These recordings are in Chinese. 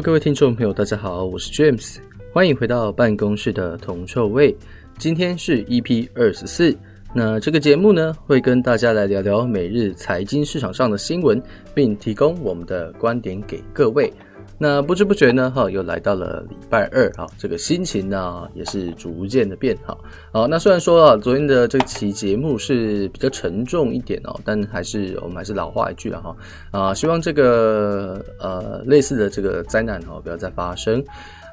各位听众朋友，大家好，我是 James，欢迎回到办公室的铜臭味。今天是 EP 二十四，那这个节目呢，会跟大家来聊聊每日财经市场上的新闻，并提供我们的观点给各位。那不知不觉呢，哈，又来到了礼拜二哈，这个心情呢也是逐渐的变好。好，那虽然说啊，昨天的这期节目是比较沉重一点哦，但还是我们还是老话一句了哈，啊，希望这个呃类似的这个灾难哈不要再发生。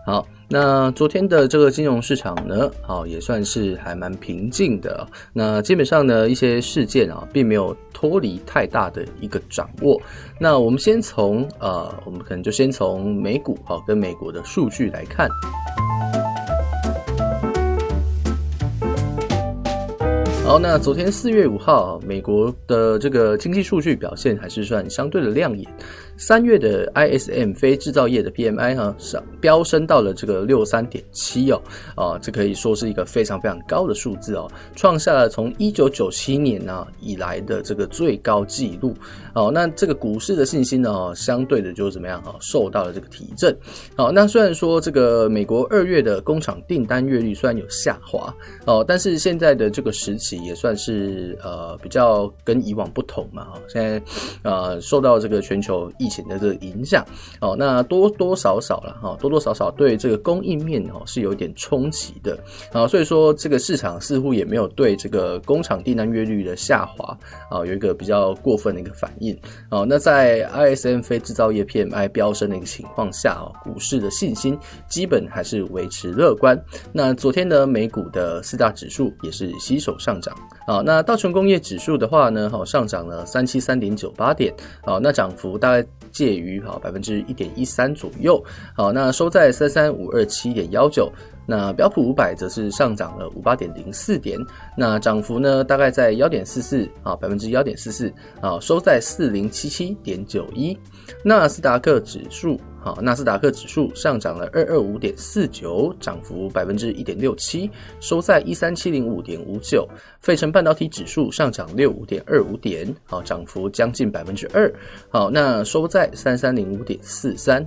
好，那昨天的这个金融市场呢，好也算是还蛮平静的。那基本上呢，一些事件啊，并没有脱离太大的一个掌握。那我们先从呃，我们可能就先从美股好跟美国的数据来看。好，那昨天四月五号，美国的这个经济数据表现还是算相对的亮眼。三月的 ISM 非制造业的 PMI 哈上飙升到了这个六三点七哦，啊，这可以说是一个非常非常高的数字哦，创下了从一九九七年呢以来的这个最高纪录。哦，那这个股市的信心呢，相对的就是怎么样哈，受到了这个提振。好，那虽然说这个美国二月的工厂订单月率虽然有下滑哦，但是现在的这个时期也算是呃比较跟以往不同嘛哈，现在呃受到这个全球疫疫情的这个影响，哦，那多多少少了哈，多多少少对这个供应面哦是有点冲击的啊，所以说这个市场似乎也没有对这个工厂订单月率的下滑啊有一个比较过分的一个反应哦。那在 ISM 非制造业 PMI 飙升的一个情况下哦，股市的信心基本还是维持乐观。那昨天呢，美股的四大指数也是携手上涨啊。那道琼工业指数的话呢，好上涨了三七三点九八点啊，那涨幅大概。介于好百分之一点一三左右，好，那收在三三五二七点幺九。那标普五百则是上涨了五八点零四点，那涨幅呢大概在幺点四四啊，百分之幺点四四啊，收在四零七七点九一。纳斯达克指数好，纳斯达克指数上涨了二二五点四九，涨幅百分之一点六七，收在一三七零五点五九。费城半导体指数上涨六五点二五点，好，涨幅将近百分之二，好，那收在三三零五点四三。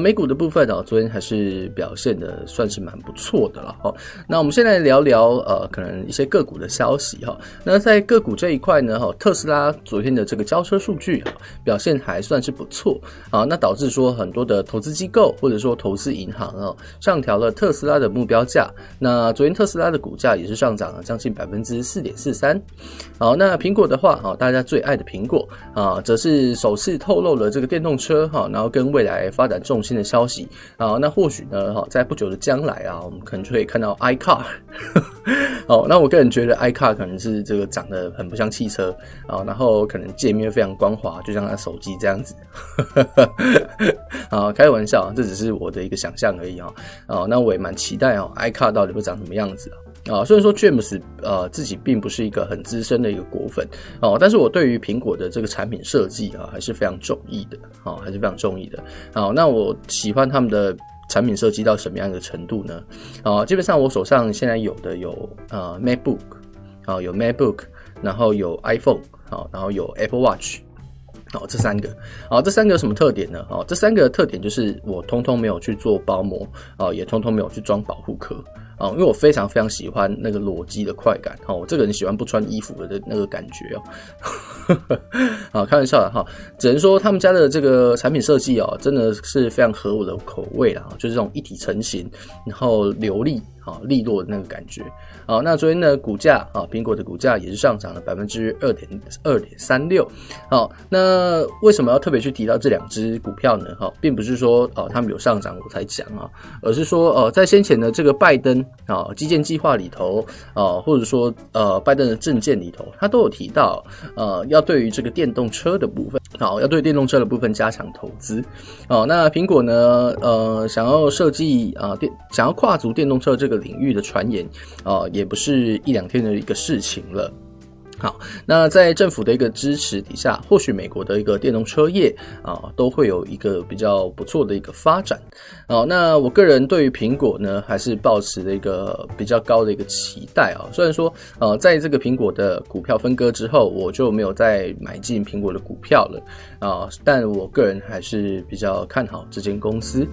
美股的部分哦，昨天还是表现的算是蛮不错的了哈。那我们先来聊聊呃，可能一些个股的消息哈。那在个股这一块呢，哈，特斯拉昨天的这个交车数据哈，表现还算是不错啊。那导致说很多的投资机构或者说投资银行啊，上调了特斯拉的目标价。那昨天特斯拉的股价也是上涨了将近百分之四点四三。好，那苹果的话哈，大家最爱的苹果啊，则是首次透露了这个电动车哈，然后跟未来发展。重新的消息啊，那或许呢，哈，在不久的将来啊，我们可能就可以看到 iCar。哦，那我个人觉得 iCar 可能是这个长得很不像汽车啊，然后可能界面非常光滑，就像他手机这样子。啊，开玩笑，这只是我的一个想象而已啊。哦，那我也蛮期待哦，iCar 到底会长什么样子啊？啊虽然说 James 呃自己并不是一个很资深的一个果粉哦，但是我对于苹果的这个产品设计啊，还是非常中意的。啊，还是非常中意的。好，那我喜欢他们的产品设计到什么样的程度呢？啊，基本上我手上现在有的有呃 MacBook，啊有 MacBook，然后有 iPhone，啊，然后有 Apple Watch，好，这三个，好，这三个有什么特点呢？好，这三个特点就是我通通没有去做包膜，啊，也通通没有去装保护壳。啊，因为我非常非常喜欢那个裸机的快感，哦，我这个人喜欢不穿衣服的那个感觉哦，好，开玩笑的哈，只能说他们家的这个产品设计哦，真的是非常合我的口味啦，就是这种一体成型，然后流利。啊，利落的那个感觉。好，那昨天的股价啊，苹果的股价也是上涨了百分之二点二点三六。好，那为什么要特别去提到这两只股票呢？哈，并不是说哦，他们有上涨我才讲啊，而是说哦，在先前的这个拜登啊基建计划里头啊，或者说呃拜登的政见里头，他都有提到呃，要对于这个电动车的部分，好，要对电动车的部分加强投资。哦，那苹果呢，呃，想要设计啊电，想要跨足电动车这个。领域的传言啊，也不是一两天的一个事情了。好，那在政府的一个支持底下，或许美国的一个电动车业啊，都会有一个比较不错的一个发展。好，那我个人对于苹果呢，还是抱持了一个比较高的一个期待啊。虽然说，呃，在这个苹果的股票分割之后，我就没有再买进苹果的股票了啊，但我个人还是比较看好这间公司。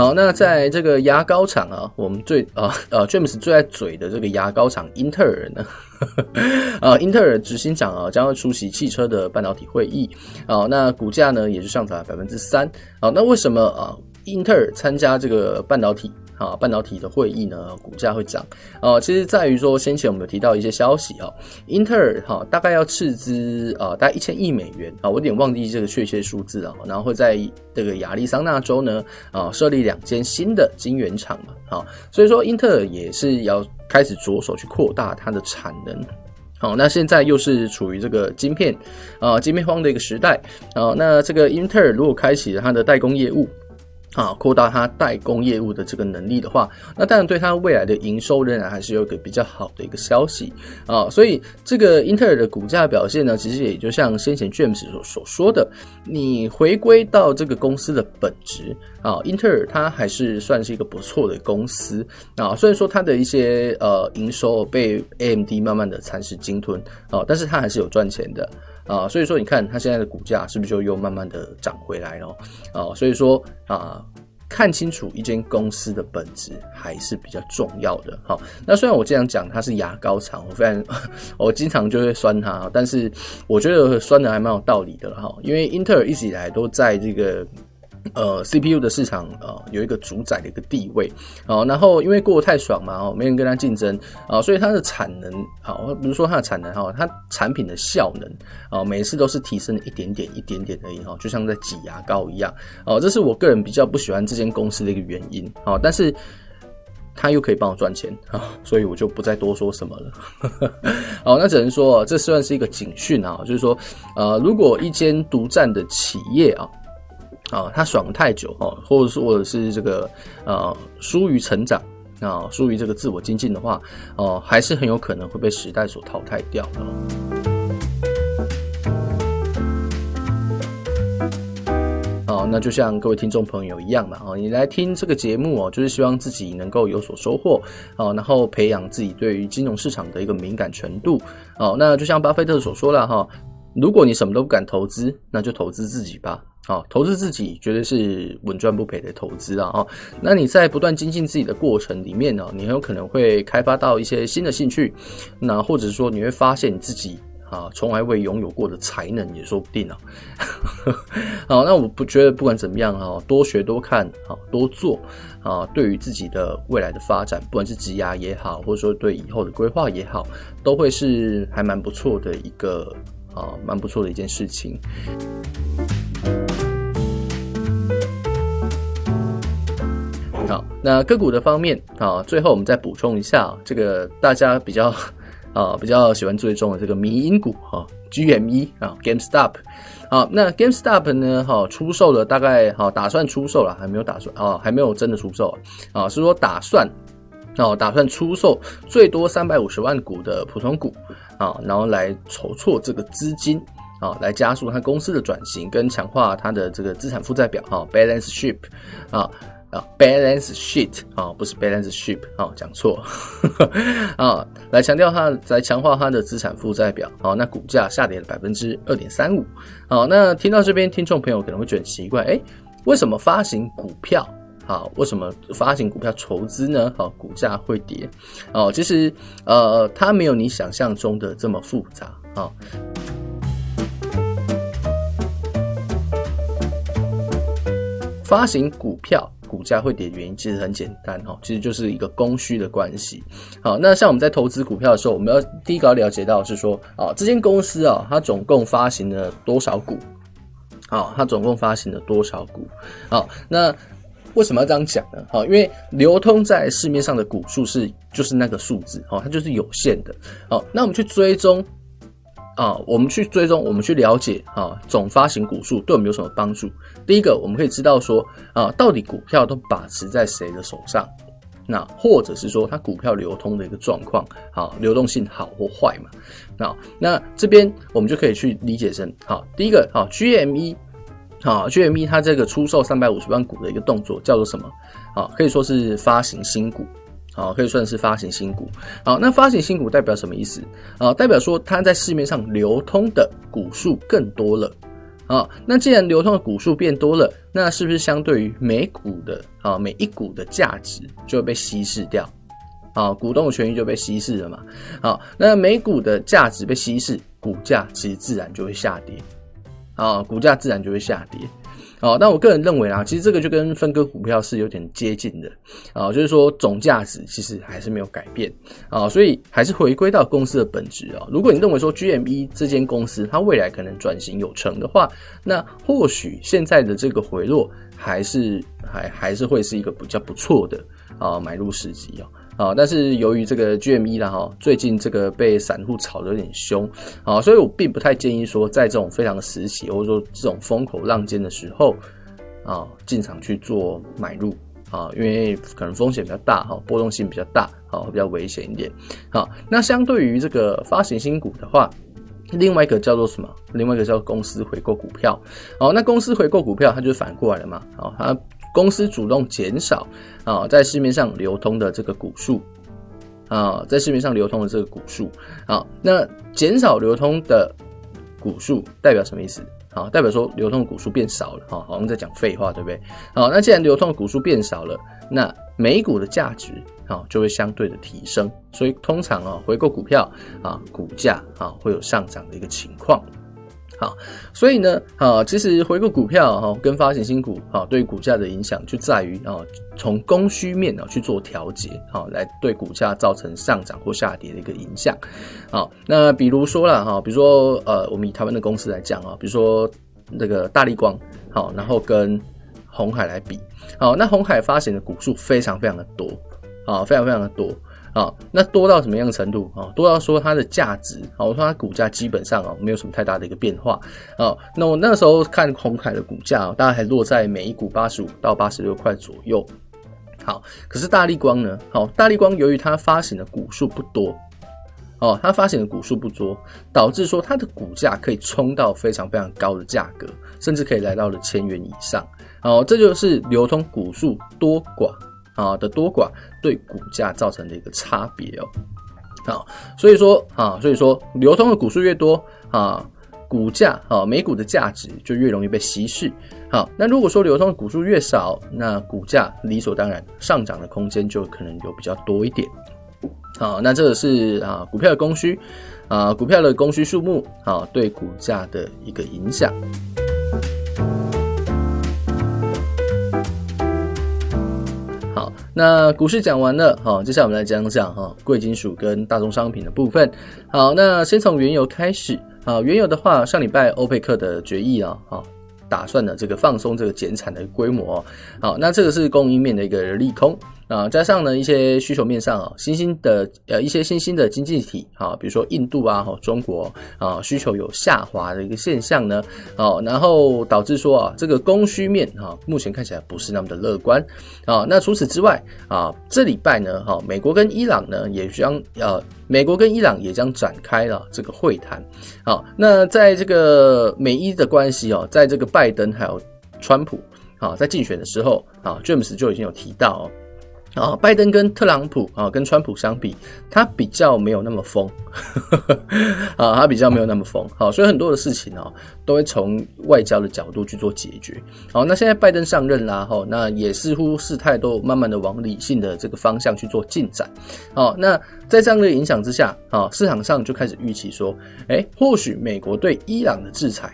好，那在这个牙膏厂啊，我们最啊呃，James 最爱嘴的这个牙膏厂英特尔呢，啊，英特尔执行长啊将会出席汽车的半导体会议，啊，那股价呢也是上涨了百分之三，好，那为什么啊英特尔参加这个半导体？啊，半导体的会议呢，股价会涨。哦，其实在于说，先前我们有提到一些消息啊，英特尔哈大概要斥资啊，大概一千亿美元啊，我有点忘记这个确切数字啊。然后会在这个亚利桑那州呢啊设立两间新的晶圆厂嘛，好，所以说英特尔也是要开始着手去扩大它的产能。好，那现在又是处于这个晶片啊晶片荒的一个时代啊，那这个英特尔如果开启了它的代工业务。啊，扩大它代工业务的这个能力的话，那当然对它未来的营收仍然还是有一个比较好的一个消息啊。所以这个英特尔的股价表现呢，其实也就像先前 James 所所说的，你回归到这个公司的本质啊，英特尔它还是算是一个不错的公司啊。虽然说它的一些呃营收被 AMD 慢慢的蚕食鲸吞啊，但是它还是有赚钱的。啊，所以说你看它现在的股价是不是就又慢慢的涨回来了？啊，所以说啊，看清楚一间公司的本质还是比较重要的。好，那虽然我经常讲它是牙膏厂，我非常我经常就会酸它，但是我觉得酸的还蛮有道理的哈，因为英特尔一直以来都在这个。呃，CPU 的市场呃有一个主宰的一个地位，好，然后因为过得太爽嘛，哦，没人跟他竞争啊，所以它的产能，好，比如说它的产能哈，它产品的效能啊，每次都是提升一点点、一点点而已哈，就像在挤牙膏一样，哦，这是我个人比较不喜欢这间公司的一个原因，好，但是它又可以帮我赚钱啊，所以我就不再多说什么了，好，那只能说这算是一个警讯啊，就是说，呃，如果一间独占的企业啊。啊，他爽太久哦，或者是或者是这个呃疏于成长啊，疏于这个自我精进的话，哦、还是很有可能会被时代所淘汰掉的。哦，那就像各位听众朋友一样嘛，哦，你来听这个节目哦，就是希望自己能够有所收获哦，然后培养自己对于金融市场的一个敏感程度哦。那就像巴菲特所说了哈，如果你什么都不敢投资，那就投资自己吧。好，投资自己绝对是稳赚不赔的投资啊！那你在不断精进自己的过程里面呢，你很有可能会开发到一些新的兴趣，那或者说你会发现你自己啊从来未拥有过的才能也说不定啊。好，那我不觉得不管怎么样啊，多学多看啊，多做啊，对于自己的未来的发展，不管是职涯也好，或者说对以后的规划也好，都会是还蛮不错的一个啊，蛮不错的一件事情。好，那个股的方面啊，最后我们再补充一下，这个大家比较 啊比较喜欢追踪的这个迷因股哈，GME 啊，GameStop。好，那 GameStop 呢，哈，出售了大概哈，打算出售了，还没有打算啊，还没有真的出售啊，是说打算哦，打算出售最多三百五十万股的普通股啊，然后来筹措这个资金。啊，来加速它公司的转型，跟强化它的这个资产负债表，哈，balance sheet，啊啊，balance sheet，啊，不是 balance sheet，啊，讲错，啊，来强调它，来强化它的资产负债表，好，那股价下跌了百分之二点三五，好，那听到这边，听众朋友可能会觉得很奇怪，哎，为什么发行股票，好，为什么发行股票筹资呢？好，股价会跌，哦，其实，呃，它没有你想象中的这么复杂，啊。发行股票，股价会跌的原因其实很简单哈，其实就是一个供需的关系。好，那像我们在投资股票的时候，我们要第一个要了解到是说，啊，这间公司啊，它总共发行了多少股？啊，它总共发行了多少股？好，那为什么要这样讲呢？好，因为流通在市面上的股数是就是那个数字，哦，它就是有限的。好，那我们去追踪。啊，我们去追踪，我们去了解啊，总发行股数对我们有什么帮助？第一个，我们可以知道说啊，到底股票都把持在谁的手上那或者是说它股票流通的一个状况，好，流动性好或坏嘛？那那这边我们就可以去理解成，好，第一个，好，GME，好，GME 它这个出售三百五十万股的一个动作叫做什么？好，可以说是发行新股，好，可以算是发行新股。好，那发行新股代表什么意思？啊，代表说它在市面上流通的股数更多了。啊，那既然流通的股数变多了，那是不是相对于每股的啊每一股的价值就会被稀释掉？啊，股东的权益就被稀释了嘛？好，那每股的价值被稀释，股价其实自然就会下跌。啊，股价自然就会下跌。哦，但我个人认为啊，其实这个就跟分割股票是有点接近的啊，就是说总价值其实还是没有改变啊，所以还是回归到公司的本质啊。如果你认为说 GME 这间公司它未来可能转型有成的话，那或许现在的这个回落还是还还是会是一个比较不错的啊买入时机啊。啊，但是由于这个 GME 啦哈，最近这个被散户炒得有点凶啊，所以我并不太建议说在这种非常时期或者说这种风口浪尖的时候啊进场去做买入啊，因为可能风险比较大哈，波动性比较大，啊，会比较危险一点。好，那相对于这个发行新股的话，另外一个叫做什么？另外一个叫公司回购股票。好，那公司回购股票它就是反过来了嘛？好，它。公司主动减少啊，在市面上流通的这个股数啊，在市面上流通的这个股数啊，那减少流通的股数代表什么意思？啊，代表说流通的股数变少了，哈，好像在讲废话，对不对？好，那既然流通的股数变少了，那每股的价值啊就会相对的提升，所以通常啊回购股票啊股价啊会有上涨的一个情况。好，所以呢，啊，其实回购股票哈，跟发行新股啊，对股价的影响就在于啊，从供需面啊去做调节，好，来对股价造成上涨或下跌的一个影响。好，那比如说了哈，比如说呃，我们以台湾的公司来讲啊，比如说那个大力光，好，然后跟红海来比，好，那红海发行的股数非常非常的多，啊，非常非常的多。啊，那多到什么样程度啊？多到说它的价值啊，我说它股价基本上啊没有什么太大的一个变化啊。那我那时候看鸿海的股价，大概还落在每一股八十五到八十六块左右。好，可是大立光呢？好，大立光由于它发行的股数不多，哦，它发行的股数不多，导致说它的股价可以冲到非常非常高的价格，甚至可以来到了千元以上。哦，这就是流通股数多寡。啊的多寡对股价造成的一个差别哦，好，所以说啊，所以说流通的股数越多啊，股价啊每股的价值就越容易被稀释。好，那如果说流通的股数越少，那股价理所当然上涨的空间就可能有比较多一点。好，那这个是啊股票的供需啊股票的供需数目啊对股价的一个影响。那股市讲完了，好，接下来我们来讲讲哈贵金属跟大宗商品的部分。好，那先从原油开始。好，原油的话，上礼拜欧佩克的决议啊，好，打算呢这个放松这个减产的规模。好，那这个是供应面的一个利空。啊，加上呢一些需求面上啊，新兴的呃一些新兴的经济体啊，比如说印度啊、中国啊，需求有下滑的一个现象呢，哦，然后导致说啊，这个供需面哈，目前看起来不是那么的乐观啊。那除此之外啊，这礼拜呢，哈，美国跟伊朗呢也将呃，美国跟伊朗也将展开了这个会谈。好，那在这个美伊的关系哦，在这个拜登还有川普啊，在竞选的时候啊，James 就已经有提到。啊，拜登跟特朗普啊，跟川普相比，他比较没有那么疯，啊，他比较没有那么疯，好，所以很多的事情哦，都会从外交的角度去做解决。好，那现在拜登上任啦，哈，那也似乎事态都慢慢的往理性的这个方向去做进展。好，那在这样的影响之下，啊，市场上就开始预期说，哎，或许美国对伊朗的制裁，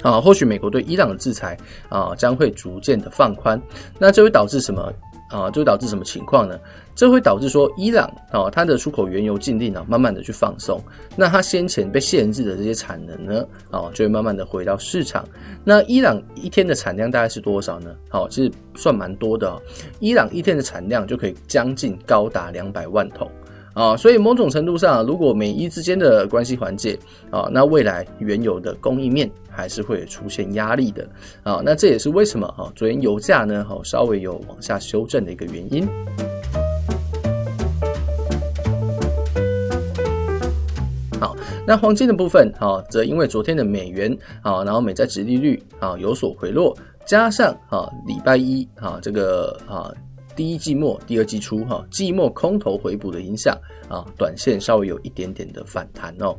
啊，或许美国对伊朗的制裁啊，将会逐渐的放宽，那这会导致什么？啊，就会导致什么情况呢？这会导致说，伊朗啊，它的出口原油禁令啊，慢慢的去放松。那它先前被限制的这些产能呢，啊，就会慢慢的回到市场。那伊朗一天的产量大概是多少呢？好，其实算蛮多的哦。伊朗一天的产量就可以将近高达两百万桶。啊，所以某种程度上，如果美伊之间的关系缓解啊，那未来原油的供应面还是会出现压力的啊，那这也是为什么啊昨天油价呢，哈稍微有往下修正的一个原因。好，那黄金的部分哈，则因为昨天的美元啊，然后美债殖利率啊有所回落，加上啊礼拜一啊这个啊。第一季末、第二季初哈季末空头回补的影响啊，短线稍微有一点点的反弹哦。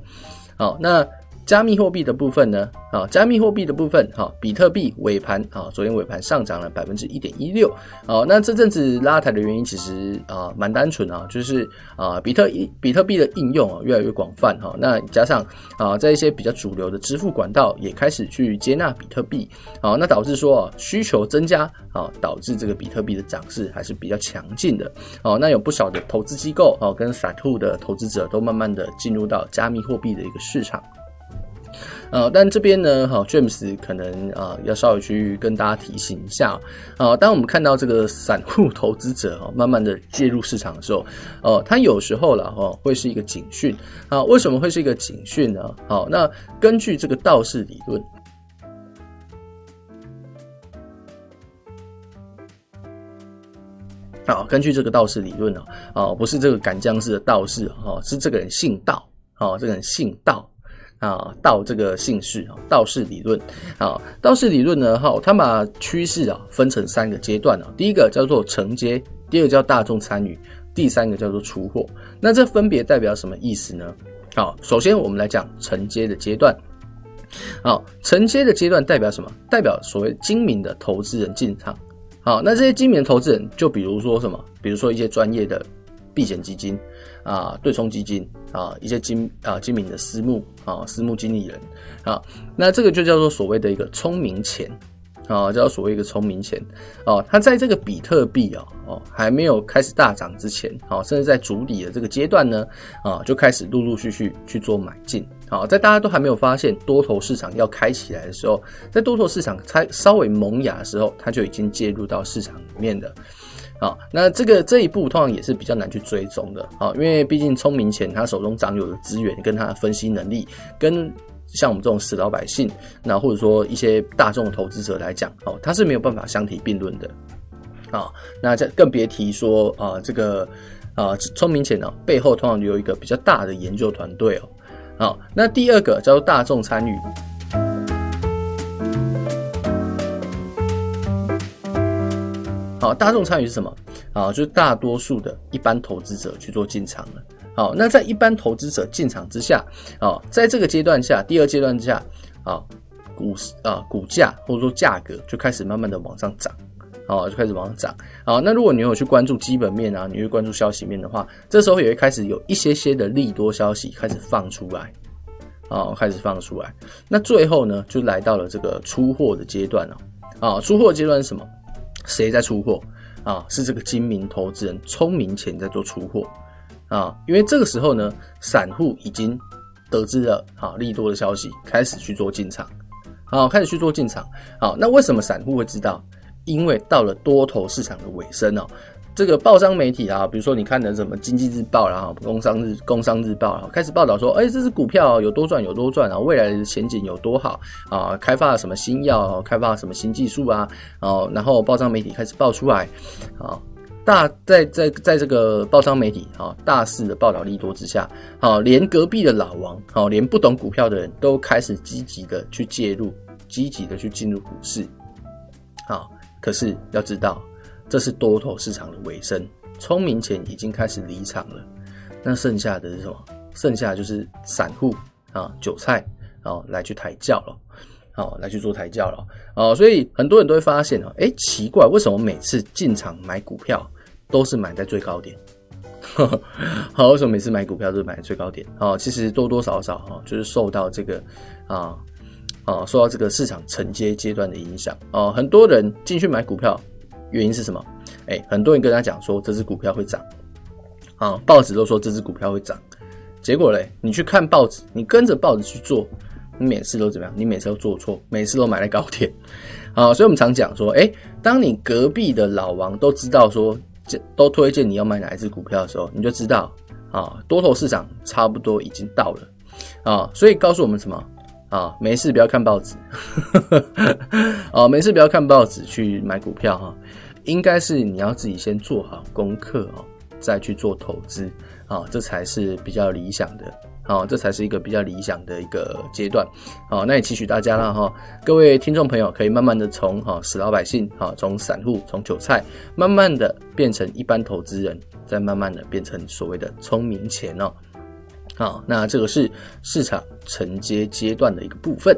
好，那。加密货币的部分呢？啊，加密货币的部分，哈，比特币尾盘啊，昨天尾盘上涨了百分之一点一六。哦，那这阵子拉抬的原因其实啊，蛮单纯啊，就是啊，比特比特币的应用啊越来越广泛哈。那加上啊，在一些比较主流的支付管道也开始去接纳比特币，啊，那导致说需求增加啊，导致这个比特币的涨势还是比较强劲的。哦，那有不少的投资机构哦，跟散户的投资者都慢慢的进入到加密货币的一个市场。呃，但这边呢，哈，James 可能啊，要稍微去跟大家提醒一下啊。当我们看到这个散户投资者哈，慢慢的介入市场的时候，哦，他有时候了哈，会是一个警讯啊。为什么会是一个警讯呢？好，那根据这个道氏理论，啊，根据这个道氏理论呢，啊，不是这个赶僵尸的道士哈，是这个人姓道，啊，这个人姓道。啊，道这个姓氏啊，道氏理论啊，道氏理论呢，哈，它把趋势啊分成三个阶段啊，第一个叫做承接，第二个叫大众参与，第三个叫做出货。那这分别代表什么意思呢？好，首先我们来讲承接的阶段。好，承接的阶段代表什么？代表所谓精明的投资人进场。好，那这些精明的投资人，就比如说什么？比如说一些专业的避险基金。啊，对冲基金啊，一些精啊精明的私募啊，私募经理人啊，那这个就叫做所谓的一个聪明钱啊，叫做所谓一个聪明钱哦。它在这个比特币啊哦还没有开始大涨之前，啊，甚至在筑底的这个阶段呢啊，就开始陆陆续续去做买进。好，在大家都还没有发现多头市场要开起来的时候，在多头市场才稍微萌芽的时候，它就已经介入到市场里面的。好，那这个这一步通常也是比较难去追踪的啊，因为毕竟聪明钱他手中掌有的资源跟他的分析能力，跟像我们这种死老百姓，那或者说一些大众投资者来讲，哦，他是没有办法相提并论的啊。那这更别提说啊，这个啊聪明钱呢背后通常有一个比较大的研究团队哦。好，那第二个叫做大众参与。好，大众参与是什么？啊，就是大多数的一般投资者去做进场了。好，那在一般投资者进场之下，啊，在这个阶段下，第二阶段下，啊，股市啊，股价或者说价格就开始慢慢的往上涨，啊，就开始往上涨。好，那如果你有去关注基本面啊，你会关注消息面的话，这时候也会开始有一些些的利多消息开始放出来，啊，开始放出来。那最后呢，就来到了这个出货的阶段了。啊，出货阶段是什么？谁在出货啊？是这个精明投资人、聪明钱在做出货啊！因为这个时候呢，散户已经得知了啊利多的消息，开始去做进场啊，开始去做进场。好，那为什么散户会知道？因为到了多头市场的尾声哦。这个报章媒体啊，比如说你看的什么《经济日报》然后《工商日》《工商日报》啊，开始报道说，哎，这支股票有多赚有多赚啊，未来的前景有多好啊，开发了什么新药，开发了什么新技术啊，哦，然后报章媒体开始报出来，啊，大在在在这个报章媒体啊大肆的报道利多之下，啊，连隔壁的老王，啊，连不懂股票的人都开始积极的去介入，积极的去进入股市，啊，可是要知道。这是多头市场的尾声，聪明钱已经开始离场了，那剩下的是什么？剩下的就是散户啊，韭菜啊，来去抬轿了，好，来去做抬轿了，哦，所以很多人都会发现哦，哎，奇怪，为什么每次进场买股票都是买在最高点？好，为什么每次买股票都是买在最高点？哦，其实多多少少哈，就是受到这个啊啊，受到这个市场承接阶段的影响哦，很多人进去买股票。原因是什么？哎、很多人跟他讲说这只股票会涨，啊，报纸都说这只股票会涨，结果嘞，你去看报纸，你跟着报纸去做，你每次都怎么样？你每次都做错，每次都买在高点，啊，所以我们常讲说，哎、当你隔壁的老王都知道说，这都推荐你要买哪一只股票的时候，你就知道，啊，多头市场差不多已经到了，啊，所以告诉我们什么？啊，没事不要看报纸，哦，没事不要看报纸去买股票哈，应该是你要自己先做好功课哦，再去做投资啊，这才是比较理想的好，这才是一个比较理想的一个阶段。好，那也期许大家了哈，各位听众朋友可以慢慢的从哈死老百姓，哈，从散户，从韭菜，慢慢的变成一般投资人，再慢慢的变成所谓的聪明钱哦。好，那这个是市场承接阶段的一个部分。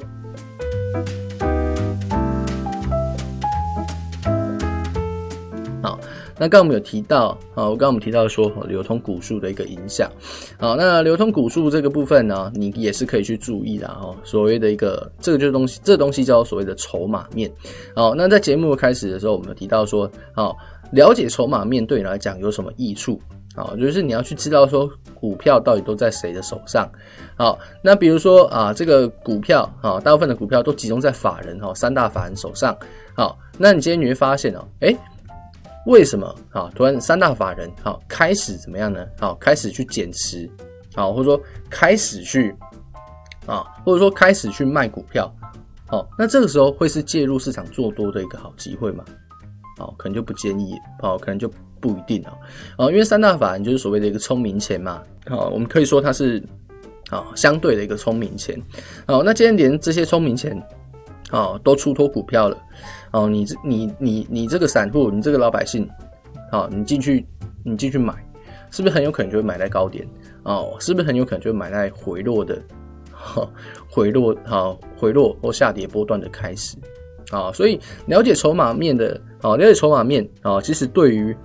好那刚刚我们有提到，啊，我刚刚我们提到说流通股数的一个影响，好，那流通股数这个部分呢，你也是可以去注意的哦。所谓的一个这个就是东西，这个东西叫所谓的筹码面。好，那在节目开始的时候，我们有提到说，好，了解筹码面对你来讲有什么益处？好，就是你要去知道说股票到底都在谁的手上。好，那比如说啊，这个股票啊，大部分的股票都集中在法人哈，三大法人手上。好，那你今天你会发现哦，诶为什么啊？突然三大法人好开始怎么样呢？好，开始去减持，好，或者说开始去啊，或者说开始去卖股票，好，那这个时候会是介入市场做多的一个好机会吗？好，可能就不建议，好，可能就不一定啊。啊，因为三大法人就是所谓的一个聪明钱嘛，好，我们可以说它是啊相对的一个聪明钱。好，那今天连这些聪明钱啊都出脱股票了。哦，你这你你你这个散户，你这个老百姓，好，你进去你进去买，是不是很有可能就会买在高点？哦，是不是很有可能就会买在回落的，回落好回落或下跌波段的开始？啊，所以了解筹码面的，啊，了解筹码面啊，其实对于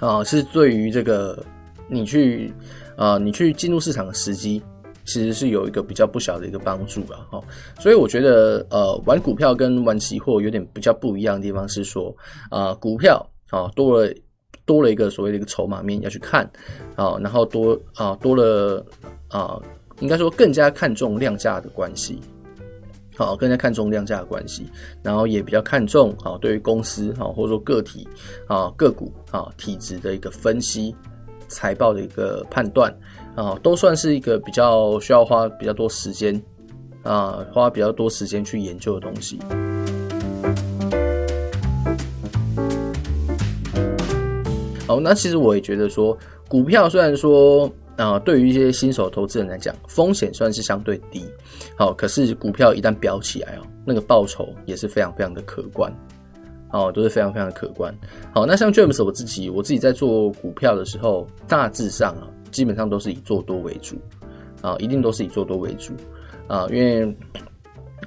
啊是对于这个你去啊你去进入市场的时机。其实是有一个比较不小的一个帮助吧，哈，所以我觉得，呃，玩股票跟玩期货有点比较不一样的地方是说，啊，股票啊多了多了一个所谓的一个筹码面要去看，啊，然后多啊多了啊，应该说更加看重量价的关系，好，更加看重量价的关系，然后也比较看重啊对于公司啊或者说个体啊个股啊体质的一个分析，财报的一个判断。啊，都算是一个比较需要花比较多时间啊，花比较多时间去研究的东西。好，那其实我也觉得说，股票虽然说啊，对于一些新手投资人来讲，风险算是相对低，好，可是股票一旦飙起来哦，那个报酬也是非常非常的可观，哦，都是非常非常的可观。好，那像 James 我自己，我自己在做股票的时候，大致上啊。基本上都是以做多为主，啊，一定都是以做多为主，啊，因为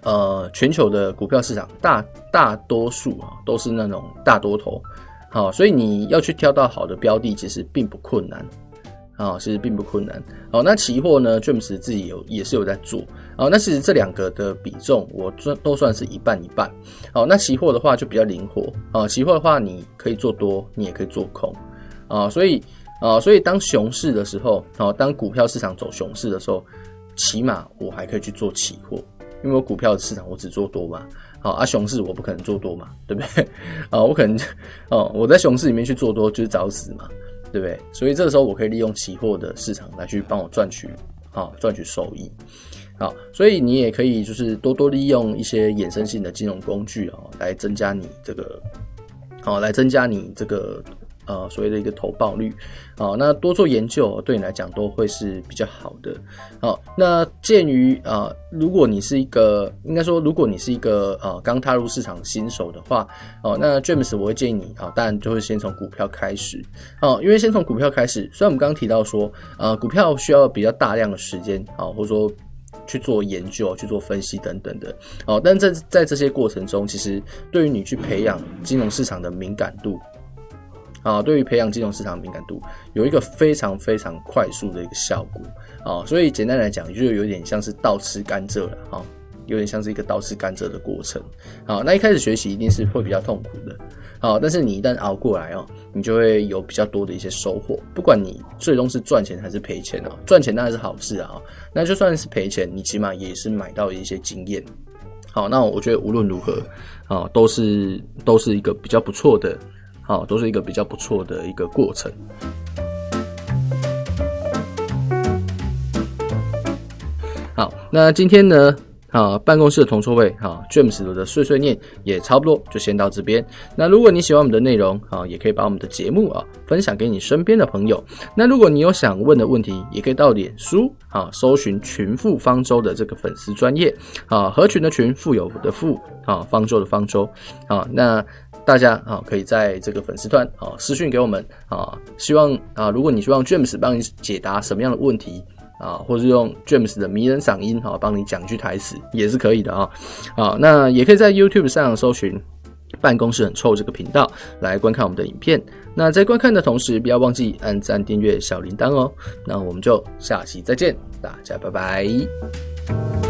呃，全球的股票市场大大多数啊都是那种大多头，好，所以你要去挑到好的标的，其实并不困难，啊，其实并不困难。哦，那期货呢，James 自己有也是有在做，啊，那其实这两个的比重我算都算是一半一半。哦，那期货的话就比较灵活，啊，期货的话你可以做多，你也可以做空，啊，所以。啊，所以当熊市的时候，啊，当股票市场走熊市的时候，起码我还可以去做期货，因为我股票的市场我只做多嘛，好啊，熊市我不可能做多嘛，对不对？啊，我可能，哦，我在熊市里面去做多就是找死嘛，对不对？所以这个时候我可以利用期货的市场来去帮我赚取，啊，赚取收益，好，所以你也可以就是多多利用一些衍生性的金融工具啊，来增加你这个，好，来增加你这个。呃，所谓的一个投报率，啊，那多做研究对你来讲都会是比较好的。好，那鉴于啊，如果你是一个，应该说，如果你是一个呃刚踏入市场新手的话，哦，那 James 我会建议你啊，当然就会先从股票开始，哦，因为先从股票开始，虽然我们刚刚提到说，呃，股票需要比较大量的时间，啊，或者说去做研究、去做分析等等的，哦，但在在这些过程中，其实对于你去培养金融市场的敏感度。啊，对于培养金融市场敏感度，有一个非常非常快速的一个效果啊，所以简单来讲，就有点像是倒吃甘蔗了哈，有点像是一个倒吃甘蔗的过程。好，那一开始学习一定是会比较痛苦的，好，但是你一旦熬过来哦，你就会有比较多的一些收获。不管你最终是赚钱还是赔钱啊，赚钱当然是好事啊，那就算是赔钱，你起码也是买到一些经验。好，那我觉得无论如何啊，都是都是一个比较不错的。好，都是一个比较不错的一个过程。好，那今天呢，啊，办公室的铜臭味啊，James 的碎碎念也差不多，就先到这边。那如果你喜欢我们的内容啊，也可以把我们的节目啊分享给你身边的朋友。那如果你有想问的问题，也可以到脸书啊搜寻群富方舟的这个粉丝专业啊，合群的群，富有的富啊，方舟的方舟啊。那大家啊可以在这个粉丝团啊私讯给我们啊，希望啊如果你希望 James 帮你解答什么样的问题。啊，或是用 James 的迷人嗓音啊，帮你讲句台词也是可以的啊。啊，那也可以在 YouTube 上搜寻“办公室很臭”这个频道来观看我们的影片。那在观看的同时，不要忘记按赞、订阅、小铃铛哦。那我们就下期再见，大家拜拜。